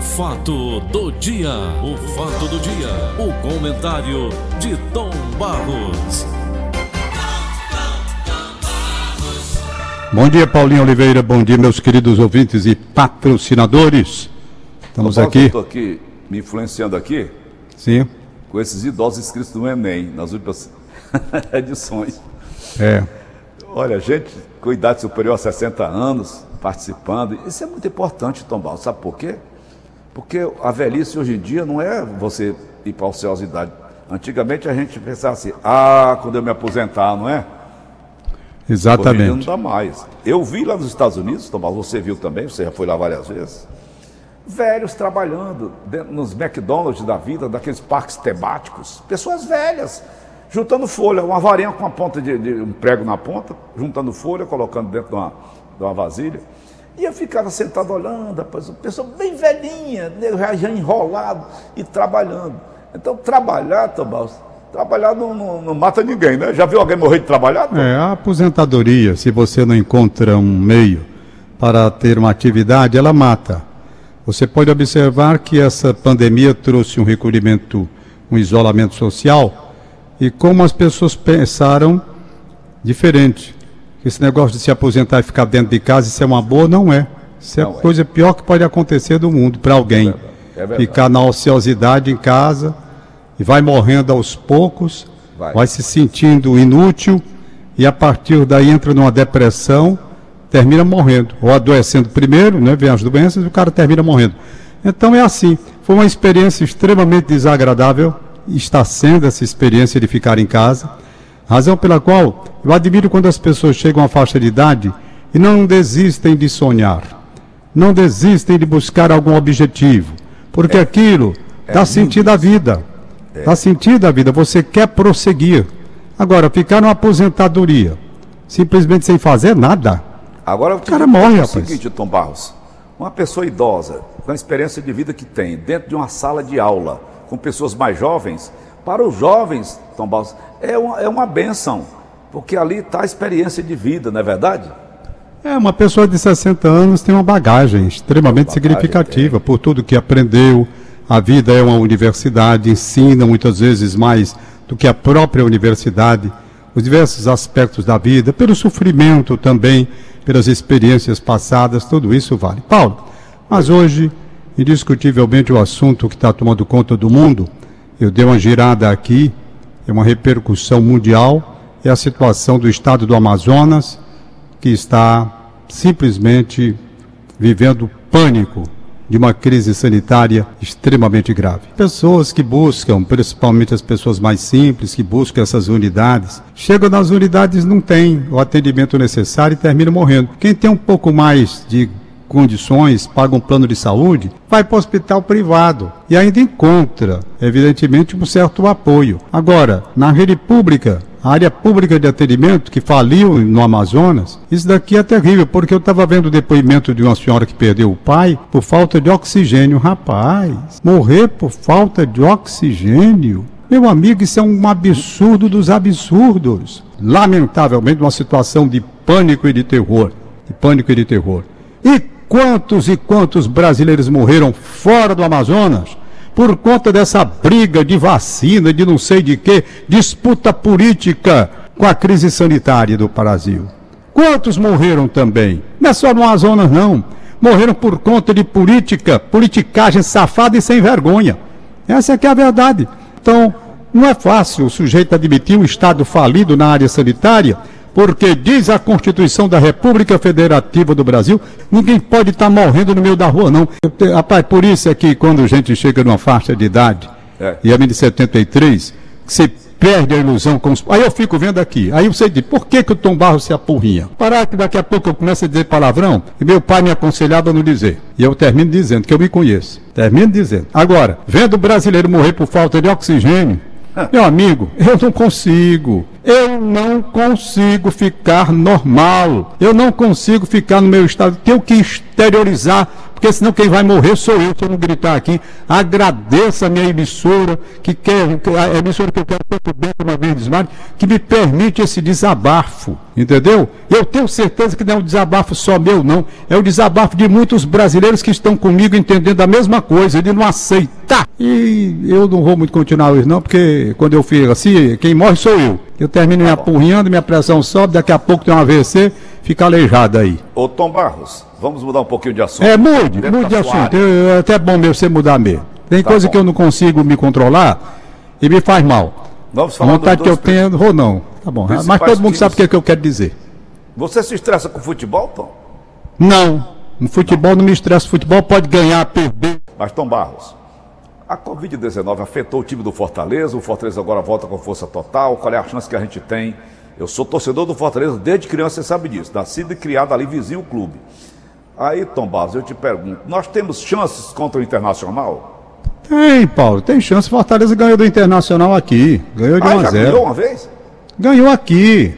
fato do dia, o fato do dia, o comentário de Tom Barros. Bom dia, Paulinho Oliveira. Bom dia, meus queridos ouvintes e patrocinadores. Estamos Paulo, aqui. Eu estou aqui me influenciando aqui Sim. com esses idosos inscritos no Enem, nas últimas edições. É. Olha, gente com idade superior a 60 anos participando. Isso é muito importante, Tom Barros. Sabe por quê? Porque a velhice hoje em dia não é você ir para a ociosidade. Antigamente a gente pensava assim, ah, quando eu me aposentar, não é? Dia não Exatamente. dá mais. Eu vi lá nos Estados Unidos, Tomás, você viu também, você já foi lá várias vezes. Velhos trabalhando dentro, nos McDonald's da vida, daqueles parques temáticos. Pessoas velhas, juntando folha, uma varinha com uma ponta de, de um prego na ponta, juntando folha, colocando dentro de uma, de uma vasilha. E eu ficava sentado olhando, rapaz, uma pessoa bem velhinha, né, já, enrolado e trabalhando. Então, trabalhar, Tomás, trabalhar não, não- não mata ninguém, né? Já viu alguém morrer de trabalhar? Tom? É, a aposentadoria, se você não encontra um meio para ter uma atividade, ela mata. Você pode observar que essa pandemia trouxe um recolhimento, um isolamento social, e como as pessoas pensaram diferente. Esse negócio de se aposentar e ficar dentro de casa, isso é uma boa? Não é. Isso é Não a é. coisa pior que pode acontecer do mundo para alguém. É verdade. Ficar na ociosidade em casa e vai morrendo aos poucos, Vai. vai se sentindo inútil e a partir daí entra numa depressão, termina morrendo. Ou adoecendo primeiro, né? Vem as doenças e o cara termina morrendo. Então é assim. Foi uma experiência extremamente desagradável. Está sendo essa experiência de ficar em casa. Razão pela qual eu admiro quando as pessoas chegam à faixa de idade e não desistem de sonhar. Não desistem de buscar algum objetivo. Porque aquilo dá sentido à vida. Dá sentido à vida. Você quer prosseguir. Agora, ficar numa aposentadoria, simplesmente sem fazer nada. Agora te cara morre, o rapaz. seguinte, Tom Barros. Uma pessoa idosa, com a experiência de vida que tem, dentro de uma sala de aula, com pessoas mais jovens, para os jovens, Tom Barros, é uma, é uma benção. Porque ali está a experiência de vida, não é verdade? É, uma pessoa de 60 anos tem uma bagagem extremamente Bagagem significativa por tudo que aprendeu. A vida é uma universidade, ensina muitas vezes mais do que a própria universidade, os diversos aspectos da vida, pelo sofrimento também, pelas experiências passadas, tudo isso vale. Paulo, mas hoje, indiscutivelmente, o assunto que está tomando conta do mundo, eu dei uma girada aqui, é uma repercussão mundial, é a situação do estado do Amazonas, que está simplesmente vivendo pânico de uma crise sanitária extremamente grave. Pessoas que buscam, principalmente as pessoas mais simples, que buscam essas unidades, chegam nas unidades não tem o atendimento necessário e terminam morrendo. Quem tem um pouco mais de condições, paga um plano de saúde, vai para o hospital privado e ainda encontra, evidentemente, um certo apoio. Agora, na rede pública, a área pública de atendimento que faliu no Amazonas, isso daqui é terrível, porque eu estava vendo o depoimento de uma senhora que perdeu o pai por falta de oxigênio. Rapaz, morrer por falta de oxigênio? Meu amigo, isso é um absurdo dos absurdos. Lamentavelmente, uma situação de pânico e de terror. De pânico e de terror. E quantos e quantos brasileiros morreram fora do Amazonas por conta dessa briga de vacina, de não sei de quê, disputa política com a crise sanitária do Brasil? Quantos morreram também? Não é só no Amazonas, não. Morreram por conta de política, politicagem safada e sem vergonha. Essa é que é a verdade. Então, não é fácil o sujeito admitir um Estado falido na área sanitária, porque diz a Constituição da República Federativa do Brasil, ninguém pode estar morrendo no meio da rua, não. Eu Rapaz, por isso é que quando a gente chega numa faixa de idade, É. e a minha de 73, que você perde a ilusão com os... Aí eu fico vendo aqui, aí você diz, por que, que o Tom Barros se apurrinha? Parar que daqui a pouco eu começo a dizer palavrão, e meu pai me aconselhava a não dizer. E eu termino dizendo que eu me conheço. Termino dizendo. Agora, vendo o brasileiro morrer por falta de oxigênio, meu amigo, eu não consigo. Eu não consigo ficar normal. Eu não consigo ficar no meu estado. Tenho que exteriorizar porque senão quem vai morrer sou eu se eu não gritar aqui. Agradeça a minha emissora, que quer, a emissora que eu quero tanto bem como a Verdes Mares, que me permite esse desabafo, entendeu? Eu tenho certeza que não é um desabafo só meu, não. É o desabafo de muitos brasileiros que estão comigo entendendo a mesma coisa, ele não aceita. E eu não vou muito continuar hoje, não, porque quando eu fico assim, quem morre sou eu. Eu termino tá me apurrinhando, minha pressão sobe, daqui a pouco tem um AVC, fica aleijado aí. Ô Tom Barros, vamos mudar um pouquinho de assunto. É, mude, mude de assunto. Eu, é até bom mesmo você mudar mesmo. Tem tá coisa bom. que eu não consigo me controlar e me faz mal. Vamos falar A vontade que eu tenho, ou não. Tá bom. Mas todo mundo sabe o que, é que eu quero dizer. Você se estressa com futebol, Tom? Não. No futebol não me estressa. Futebol pode ganhar, perder. Mas, Tom Barros, a Covid-19 afetou o time do Fortaleza. O Fortaleza agora volta com força total. Qual é a chance que a gente tem? Eu sou torcedor do Fortaleza desde criança, você sabe disso. Nascido e criado ali vizinho o clube. Aí, Tom Barros, eu te pergunto: nós temos chances contra o Internacional? Tem, Paulo, tem chance. Fortaleza ganhou do Internacional aqui. Ganhou de ah, 1 a 0. Ganhou uma vez? Ganhou aqui.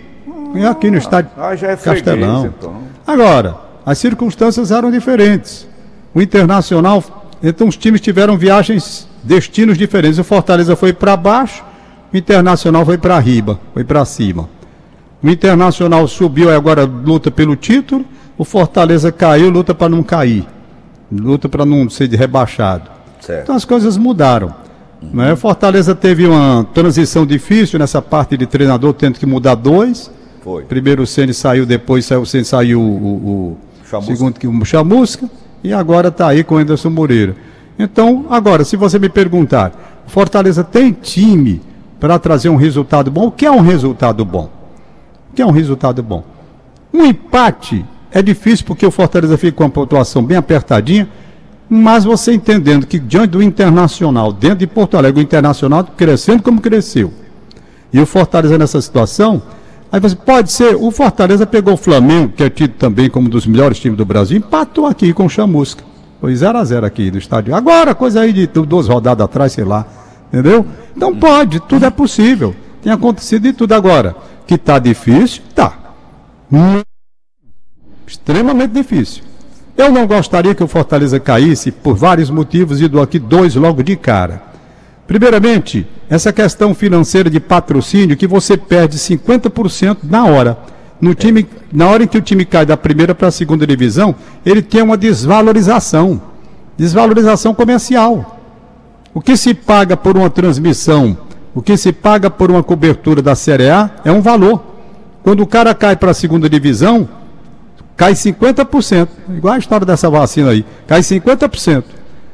Ganhou aqui no estádio ah, já é freguês, Castelão. Então. Agora, as circunstâncias eram diferentes. O Internacional, então os times tiveram viagens, destinos diferentes. O Fortaleza foi para baixo, o Internacional foi para riba, foi para cima. O Internacional subiu e agora luta pelo título. O Fortaleza caiu, luta para não cair. Luta para não ser rebaixado. Certo. Então as coisas mudaram. Uhum. Né? Fortaleza teve uma transição difícil nessa parte de treinador, tendo que mudar dois. Foi. Primeiro o Ceni saiu, depois saiu, o Ceni saiu o, o segundo que o Chamusca, e agora está aí com o Anderson Moreira. Então, agora, se você me perguntar, Fortaleza tem time para trazer um resultado bom? O que é um resultado bom? O que é um resultado bom? Um empate é difícil porque o Fortaleza fica com uma pontuação bem apertadinha, mas você entendendo que diante do Internacional, dentro de Porto Alegre, o Internacional crescendo como cresceu, e o Fortaleza nessa situação, aí você pode ser, o Fortaleza pegou o Flamengo, que é tido também como um dos melhores times do Brasil, empatou aqui com o Chamusca. Foi 0 a 0 aqui do estádio. Agora, coisa aí de duas rodadas atrás, sei lá. Entendeu? Então pode, tudo é possível. Tem acontecido de tudo agora. Que está difícil, tá. Extremamente difícil. Eu não gostaria que o Fortaleza caísse por vários motivos e dou aqui dois logo de cara. Primeiramente, essa questão financeira de patrocínio que você perde 50% na hora. No time, na hora em que o time cai da primeira para a segunda divisão, ele tem uma desvalorização, desvalorização comercial. O que se paga por uma transmissão, o que se paga por uma cobertura da Série A é um valor. Quando o cara cai para a segunda divisão, cai 50%. Igual a história dessa vacina aí. Cai 50%.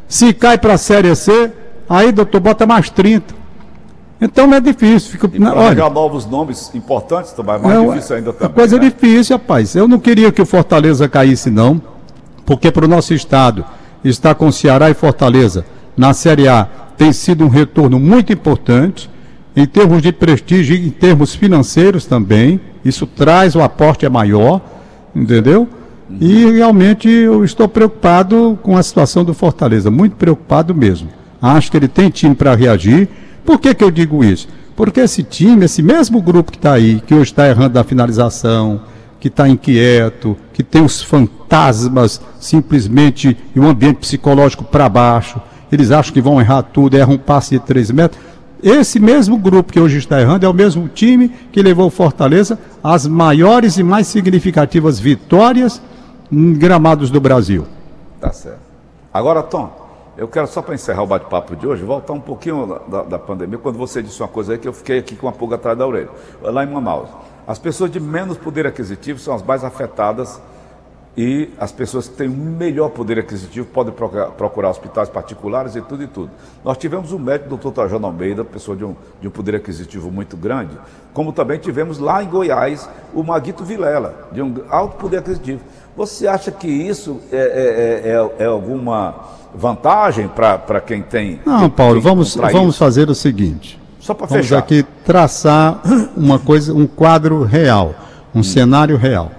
Se cai para a Série C, aí, doutor, bota mais 30%. Então não é difícil. Fica, e olha, novos nomes importantes também, é mais é, difícil ainda também. Coisa né? difícil, rapaz. Eu não queria que o Fortaleza caísse, não, porque para o nosso estado está com Ceará e Fortaleza na Série A tem sido um retorno muito importante em termos de prestígio e em termos financeiros também. Isso traz o aporte é maior entendeu? E realmente eu estou preocupado com a situação do Fortaleza, muito preocupado mesmo. Acho que ele tem time para reagir. Por que, que eu digo isso? Porque esse time, esse mesmo grupo que está aí, que hoje está errando na finalização, que está inquieto, que tem os fantasmas simplesmente e um ambiente psicológico para baixo, eles acham que vão errar tudo, erram um passe de 3 metros. Esse mesmo grupo que hoje está errando é o mesmo time que levou Fortaleza às maiores e mais significativas vitórias em gramados do Brasil. Tá certo. Agora, Tom, eu quero só para encerrar o bate-papo de hoje, voltar um pouquinho da, da, pandemia, quando você disse uma coisa aí que eu fiquei aqui com uma pulga atrás da orelha. Lá em Manaus, as pessoas de menos poder aquisitivo são as mais afetadas e as pessoas que têm um melhor poder aquisitivo podem procurar, procurar, hospitais particulares e tudo e tudo. Nós tivemos um médico, o doutor Trajano Almeida, pessoa de um, de um poder aquisitivo muito grande, como também tivemos lá em Goiás o Maguito Vilela, de um alto poder aquisitivo. Você acha que isso é, é, é, é alguma vantagem para quem tem. Não, Paulo, quem vamos, vamos fazer o seguinte. Só para fechar. Vamos aqui traçar uma coisa, um quadro real, um hum. cenário real.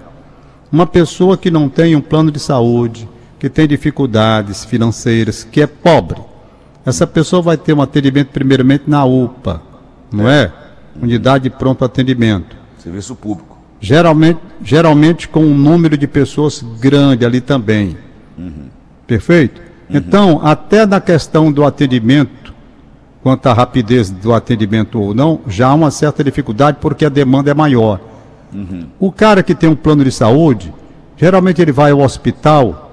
Uma pessoa que não tem um plano de saúde, que tem dificuldades financeiras, que é pobre, essa pessoa vai ter um atendimento primeiramente na UPA, não é? Unidade de pronto atendimento. Serviço público. Geralmente, geralmente com um número de pessoas grande ali também. Uhum. Perfeito? Então, até na questão do atendimento, quanto à rapidez do atendimento ou não, já há uma certa dificuldade porque a demanda é maior. O cara que tem um plano de saúde, geralmente ele vai ao hospital,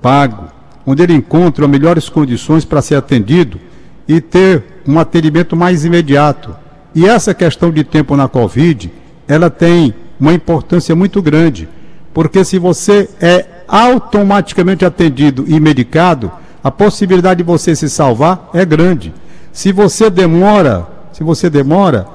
pago, onde ele encontra melhores condições para ser atendido e ter um atendimento mais imediato. E essa questão de tempo na Covid, ela tem uma importância muito grande, porque se você é automaticamente atendido e medicado, a possibilidade de você se salvar é grande. Se você demora, se você demora,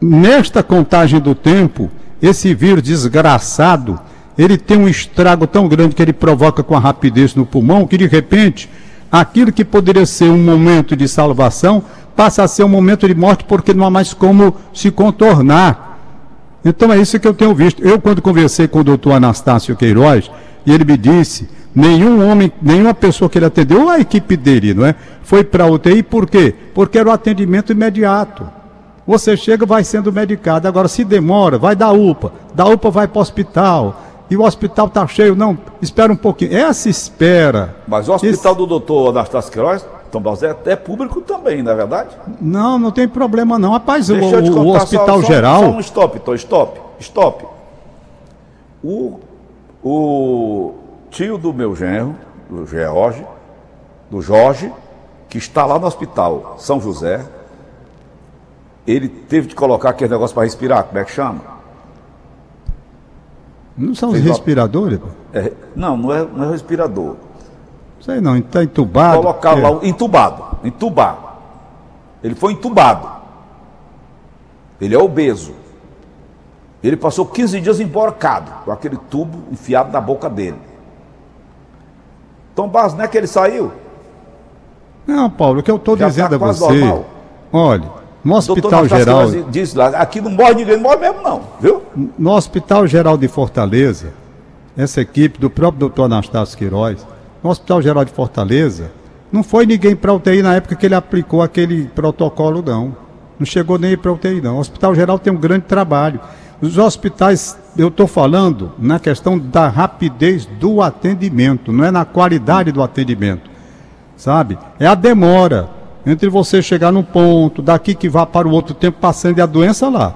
nesta contagem do tempo, esse vírus desgraçado, ele tem um estrago tão grande que ele provoca com a rapidez no pulmão que de repente aquilo que poderia ser um momento de salvação passa a ser um momento de morte porque não há mais como se contornar. Então é isso que eu tenho visto. Eu, quando conversei com o doutor Anastácio Queiroz, ele me disse, nenhum homem, nenhuma pessoa que ele atendeu, a equipe dele, não é? Foi para a UTI, por quê? Porque era o atendimento imediato. Você chega, vai sendo medicado. Agora, se demora, vai da UPA. Da UPA vai para o hospital. E o hospital está cheio. Não, espera um pouquinho. Essa espera. Mas o hospital esse... do doutor Anastácio Queiroz, Tom Balzé, é público também, não é verdade? Não, não tem problema não. Rapaz, o, o, hospital só, geral. Só um stop, Tom, stop, stop. O, o tio do meu genro, do George, do Jorge, que está lá no hospital São José, ele teve de colocar aquele negócio para respirar, como é que chama? Não são os respiradores? É, não, não é, não é respirador. Sei não, está entubado. Colocar é. lá, entubado, entubado. Ele foi entubado. Ele é obeso. Ele passou 15 dias emborcado, com aquele tubo enfiado na boca dele. Tom Barros, não é que ele saiu? Não, Paulo, o que eu estou dizendo tá a você. Normal. Olha, no Hospital Geral. Diz lá, aqui não morre ninguém, não morre mesmo, não, viu? No Hospital Geral de Fortaleza, essa equipe do próprio doutor Anastácio Queiroz, no Hospital Geral de Fortaleza, não foi ninguém para UTI na época que ele aplicou aquele protocolo, não. Não chegou nem para UTI, não. O Hospital Geral tem um grande trabalho. Os hospitais, eu estou falando na questão da rapidez do atendimento, não é na qualidade do atendimento, sabe? É a demora entre você chegar num ponto, daqui que vá para o outro tempo passando e a doença lá.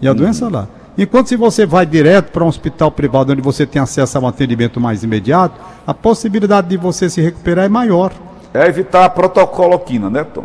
E a uhum. doença lá. Enquanto se você vai direto para um hospital privado onde você tem acesso a um atendimento mais imediato, a possibilidade de você se recuperar é maior. É evitar a protocoloquina, né, Tom?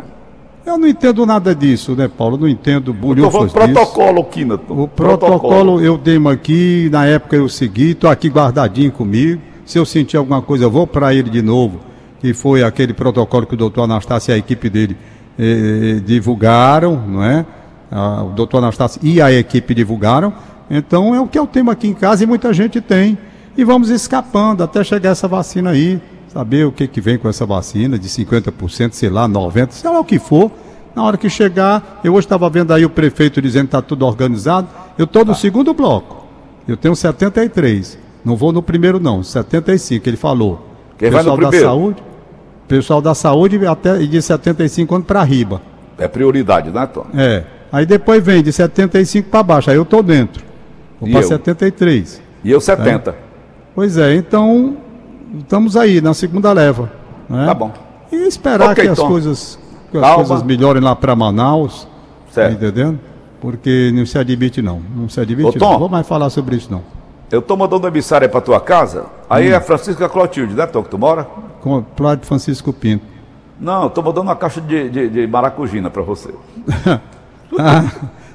Eu não entendo nada disso, né, Paulo? Eu não entendo bulhufas disso. protocolo, Quina. O protocolo, protocolo eu dei aqui, na época eu segui, estou aqui guardadinho comigo. Se eu sentir alguma coisa, eu vou para ele de novo que foi aquele protocolo que o doutor Anastácio e a equipe dele eh, eh, divulgaram, não é? O doutor Anastácio e a equipe divulgaram. Então é o que eu tenho aqui em casa e muita gente tem. E vamos escapando até chegar essa vacina aí, saber o que, que vem com essa vacina, de 50%, sei lá, 90%, sei lá o que for. Na hora que chegar, eu hoje estava vendo aí o prefeito dizendo que está tudo organizado. Eu estou no tá. segundo bloco. Eu tenho 73. Não vou no primeiro, não, 75, ele falou. Quem vai no primeiro? da saúde. Pessoal da saúde até de 75 anos para riba. É prioridade, né, Tom? É. Aí depois vem de 75 para baixo. Aí eu tô dentro. Vou para 73. E eu 70. É. Pois é, então estamos aí na segunda leva. Né? Tá bom. E esperar okay, que as, coisas, que as coisas melhorem lá para Manaus. Certo. Tá entendendo? Porque não se admite não. Não se admite Ô, Tom, não. vou mais falar sobre isso não. Eu tô mandando emissária para tua casa. Aí hum. é Francisca Clotilde, né, Tom, que tu mora? com Cláudio Francisco Pinto. Não, estou mandando uma caixa de, de, de maracujina para você. ah,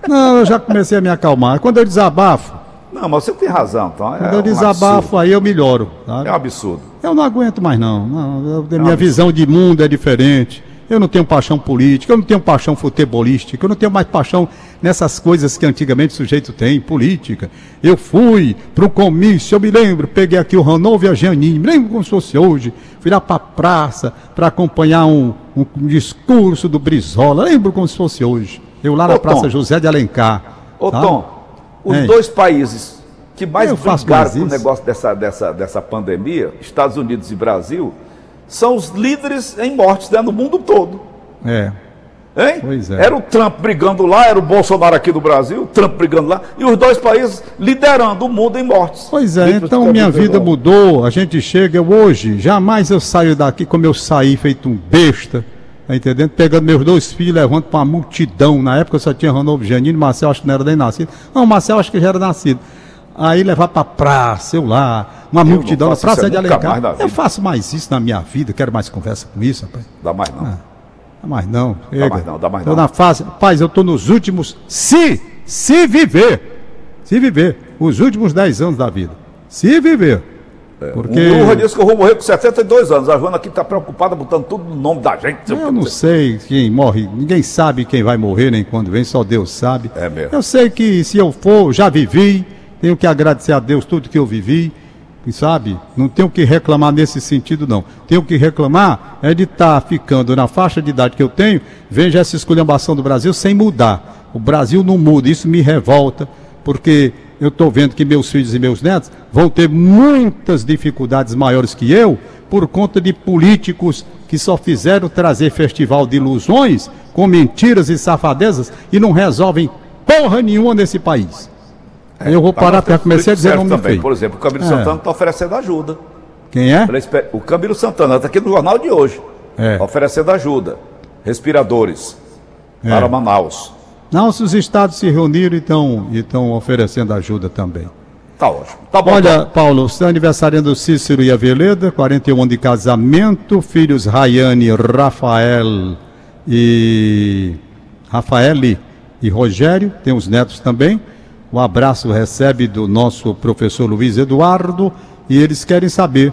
não, eu já comecei a me acalmar. Quando eu desabafo. Não, mas você tem razão, então. É quando eu desabafo, aí eu melhoro. Sabe? É um absurdo. Eu não aguento mais, não. não eu, é minha um visão de mundo é diferente. Eu não tenho paixão política, eu não tenho paixão futebolística, eu não tenho mais paixão nessas coisas que antigamente o sujeito tem, política. Eu fui para o comício, eu me lembro, peguei aqui o Ranovo e a Janine, me lembro como se fosse hoje, fui lá para a praça para acompanhar um, um, discurso do Brizola, lembro como se fosse hoje. Eu lá Ô, na Praça Tom. José de Alencar. Ô tá? Tom, os é. dois países que mais brigaram com o negócio dessa, dessa, dessa pandemia, Estados Unidos e Brasil, são os líderes em mortes né, no mundo todo. É. Hein? Pois é. Era o Trump brigando lá, era o Bolsonaro aqui do Brasil, o Trump brigando lá, e os dois países liderando o mundo em mortes. Pois é, então minha Covid-19. vida mudou, a gente chega hoje, jamais eu saio daqui como eu saí, feito um besta, tá entendendo? Pegando meus dois filhos, levando para uma multidão. Na época eu só tinha Ranovo Janine, Marcel acho que não era nem nascido. Não, Marcel acho que já era nascido. Aí levar para praça, eu lá, uma multidão na praça de nunca mais Alencar. Eu faço mais isso na minha vida, quero mais conversa com isso, rapaz. Dá mais não. Dá mais não. Chega. mais não, dá mais tô não. na fase. Rapaz, eu tô nos últimos. Se, se viver. Se viver. Os últimos 10 anos da vida. Se viver. Porque. O Lula disse que eu vou morrer com 72 anos. A Joana aqui está preocupada botando tudo no nome da gente. que, Eu não sei quem morre, ninguém sabe quem vai morrer nem quando vem, só Deus sabe. É mesmo. Eu sei que se eu for, já vivi, tenho que agradecer a Deus tudo que eu vivi, sabe? Não tenho que reclamar nesse sentido, não. Tenho que reclamar é de estar ficando na faixa de idade que eu tenho, veja essa esculhambação do Brasil sem mudar. O Brasil não muda, isso me revolta, porque eu estou vendo que meus filhos e meus netos vão ter muitas dificuldades maiores que eu por conta de políticos que só fizeram trazer festival de ilusões com mentiras e safadezas e não resolvem porra nenhuma nesse país. Aí eu vou Tá, parar para começar a dizer nome também. feio. Por exemplo, o Camilo É. Santana está oferecendo ajuda. Quem é? O Camilo Santana está aqui no jornal de hoje. É. Oferecendo ajuda. Respiradores. É. Para Manaus. Não, se os estados se reuniram e estão e estão oferecendo ajuda também. Tá ótimo. Tá bom. Olha, Paulo, está aniversariando Cícero e Aveleda, 41 anos de casamento, filhos Rayane, Rafael e Rafaele e Rogério, tem os netos também. Um abraço recebe do nosso professor Luiz Eduardo e eles querem saber,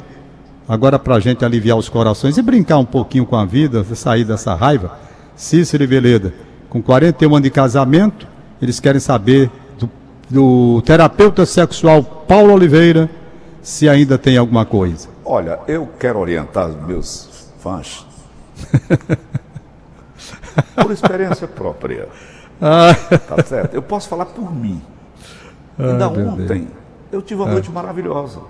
agora para a gente aliviar os corações e brincar um pouquinho com a vida, sair dessa raiva, Cícero e Veleda, com 41 anos de casamento, eles querem saber do, do terapeuta sexual Paulo Oliveira se ainda tem alguma coisa. Olha, eu quero orientar os meus fãs. por experiência própria. Tá certo? Eu posso falar por mim. Ainda meu ontem, eu tive uma noite maravilhosa.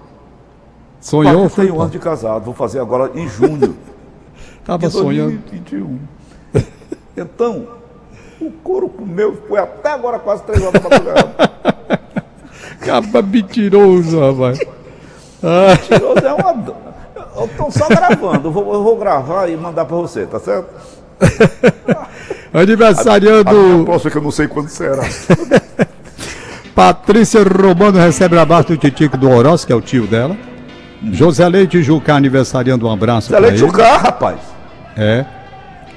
Sonhou? Foi, 41 anos de casado, vou fazer agora em junho Tava de sonhando. 2021. Então, o couro comeu, foi até agora quase 3 horas da madrugada. Caba mentiroso, rapaz. Mentiroso é uma. Eu estou só gravando, eu vou, eu vou gravar e mandar para você, tá certo? A minha Aniversariando próxima que eu não sei quando será. Patrícia Romano recebe abraço do Titico do Oroz, que é o tio dela. José Leite Jucá aniversariando um abraço é ele. leite Jucá, rapaz. É.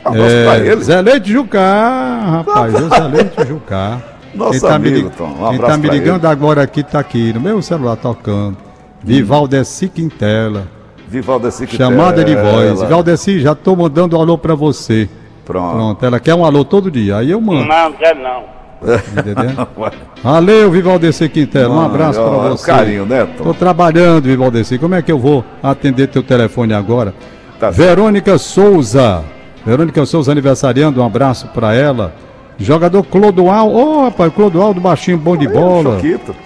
Abraço pra É, ele. Zé Leite Jucá, rapaz, José Leite Jucá. Nosso Quem tá me, amigo, lig- Tom, um quem tá me pra ligando agora aqui tá aqui no meu celular tocando. Vivaldeci Quintela. Vivaldeci que Chamada de voz. Valdeci, já tô mandando um alô pra você. Pronto. Pronto, ela quer um alô todo dia. Aí eu mando, Não, quer não. Entendeu? Valeu, Vivaldeci Quintela. Um abraço pra Ó, você. Carinho, né, Tom? Tô trabalhando, Vivaldeci. Como é que eu vou atender teu telefone agora? Tá certo. Verônica Souza. Verônica Souza aniversariando, um abraço pra ela. Jogador Clodoaldo. Ô, rapaz, Clodoaldo, baixinho, bom de Aí, bola.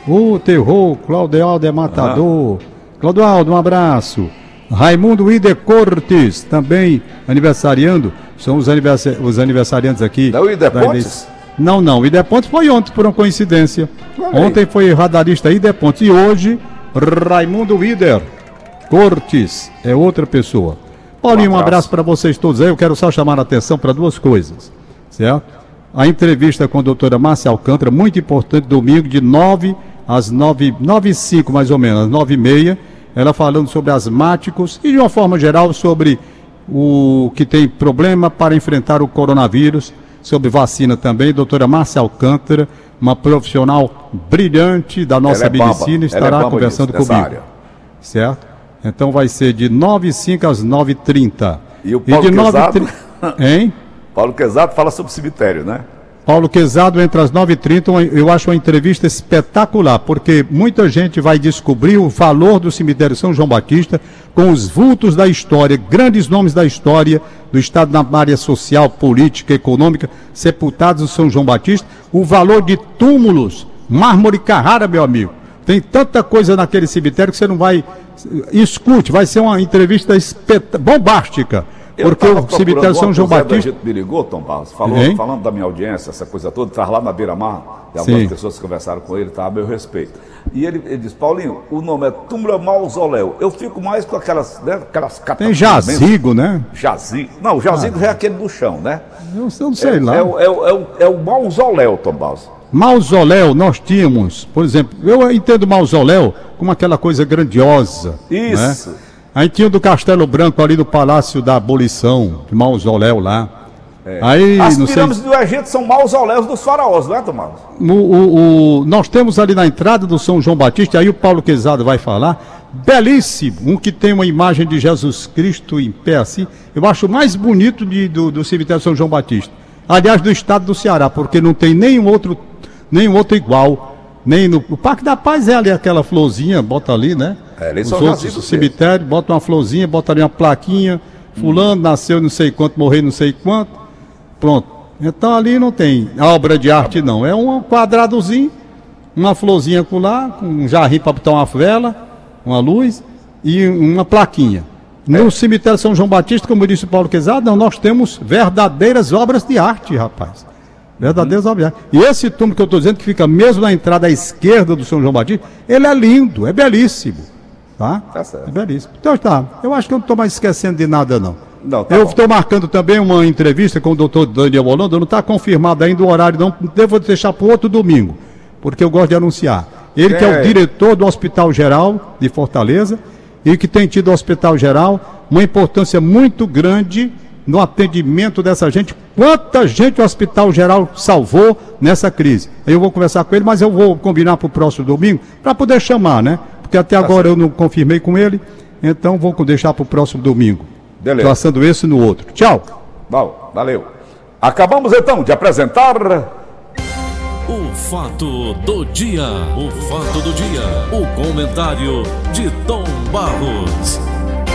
O terror, Clodoaldo é matador. Clodoaldo, um abraço. Raimundo Ide Cortes, também aniversariando. São os, aniversa- os aniversariantes aqui. Não é o Ide da Pontes? Não, não. O Ide Pontes foi ontem, por uma coincidência. Olha aí. Ontem foi radarista Ide Pontes. E hoje, Raimundo Ider Cortes é outra pessoa. Paulinho, um Um abraço, abraço para vocês todos aí. Eu quero só chamar a atenção para duas coisas, certo? A entrevista com a doutora Márcia Alcântara, muito importante, domingo, de 9 às 9, 9 e 5, mais ou menos, às 9 e meia. Ela falando sobre asmáticos e, de uma forma geral, sobre o que tem problema para enfrentar o coronavírus, sobre vacina também. Doutora Márcia Alcântara, uma profissional brilhante da nossa é medicina, é estará bamba conversando nessa comigo área. certo? Então vai ser de 9 h 05 às 9 h 30 E o Paulo de 9 Quezado? 30 Hein? Paulo Quesato fala sobre cemitério, né? Paulo Quezado, entre as 9 h 30 uma- eu acho uma entrevista espetacular, porque muita gente vai descobrir o valor do cemitério São João Batista com os vultos da história, grandes nomes da história do Estado na área social, política, econômica, sepultados no São João Batista, o valor de túmulos, mármore Carrara, meu amigo. Tem tanta coisa naquele cemitério que você não vai. Escute, vai ser uma entrevista espet... bombástica porque o cemitério São João Batista. A me ligou, Tom Barros, falou, falando da minha audiência, essa coisa toda, estava lá na beira-mar, e algumas Sim. pessoas conversaram com ele, estava a meu respeito. E ele, ele disse, Paulinho, o nome é Túmulo Mausoléu. Eu fico mais com aquelas, né, aquelas Tem jazigo, né? Jazigo. Não, o jazigo ah. é aquele do chão, né? Eu, eu não sei é, lá. É, é, é, o, é o mausoléu, Tom Barros. Mausoléu, nós tínhamos, por exemplo, eu entendo mausoléu como aquela coisa grandiosa. Né? Isso. Né? Aí tinha do Castelo Branco ali do Palácio da Abolição, de mausoléu lá. É. Aí, As pirâmides sei... do Egito são mausoléus dos faraós, não é, Tomás? O, o, o, nós temos ali na entrada do São João Batista, aí o Paulo Quezado vai falar, belíssimo, um que tem uma imagem de Jesus Cristo em pé assim, eu acho mais bonito de, do, do cemitério São João Batista. Aliás, do estado do Ceará, porque não tem nenhum outro, nenhum outro igual. Nem no o Parque da Paz é ali aquela florzinha, bota ali, né? É, ali Os outros cemitério, bota uma florzinha, bota ali uma plaquinha, fulano hum. nasceu não sei quanto, morreu não sei quanto, pronto. Então ali não tem obra de arte não, é um quadradozinho, uma florzinha com lá, um jarrinho para botar uma vela, uma luz e uma plaquinha. No é. cemitério São João Batista, como disse o Paulo Quezado, não, nós temos verdadeiras obras de arte, rapaz. Verdadeiras obras de arte. E esse túmulo que eu estou dizendo, que fica mesmo na entrada à esquerda do São João Batista, ele é lindo, é belíssimo. Tá? Tá certo. É belíssimo. Então tá, eu acho que eu não estou mais esquecendo de nada, não. Não, tá eu estou marcando também uma entrevista com o doutor Daniel Holanda, não está confirmado ainda o horário, não. Devo deixar para outro domingo, porque eu gosto de anunciar. Ele é. que é o diretor do Hospital Geral de Fortaleza e que tem tido o Hospital Geral uma importância muito grande no atendimento dessa gente. Quanta gente o Hospital Geral salvou nessa crise? Eu vou conversar com ele, mas eu vou combinar para o próximo domingo para poder chamar, né? Porque até tá agora eu não confirmei com ele, então vou deixar para o próximo domingo. Beleza. Passando esse no outro. Tchau. Bom, valeu. Acabamos então de apresentar. O fato do dia. O fato do dia. O comentário de Tom Barros.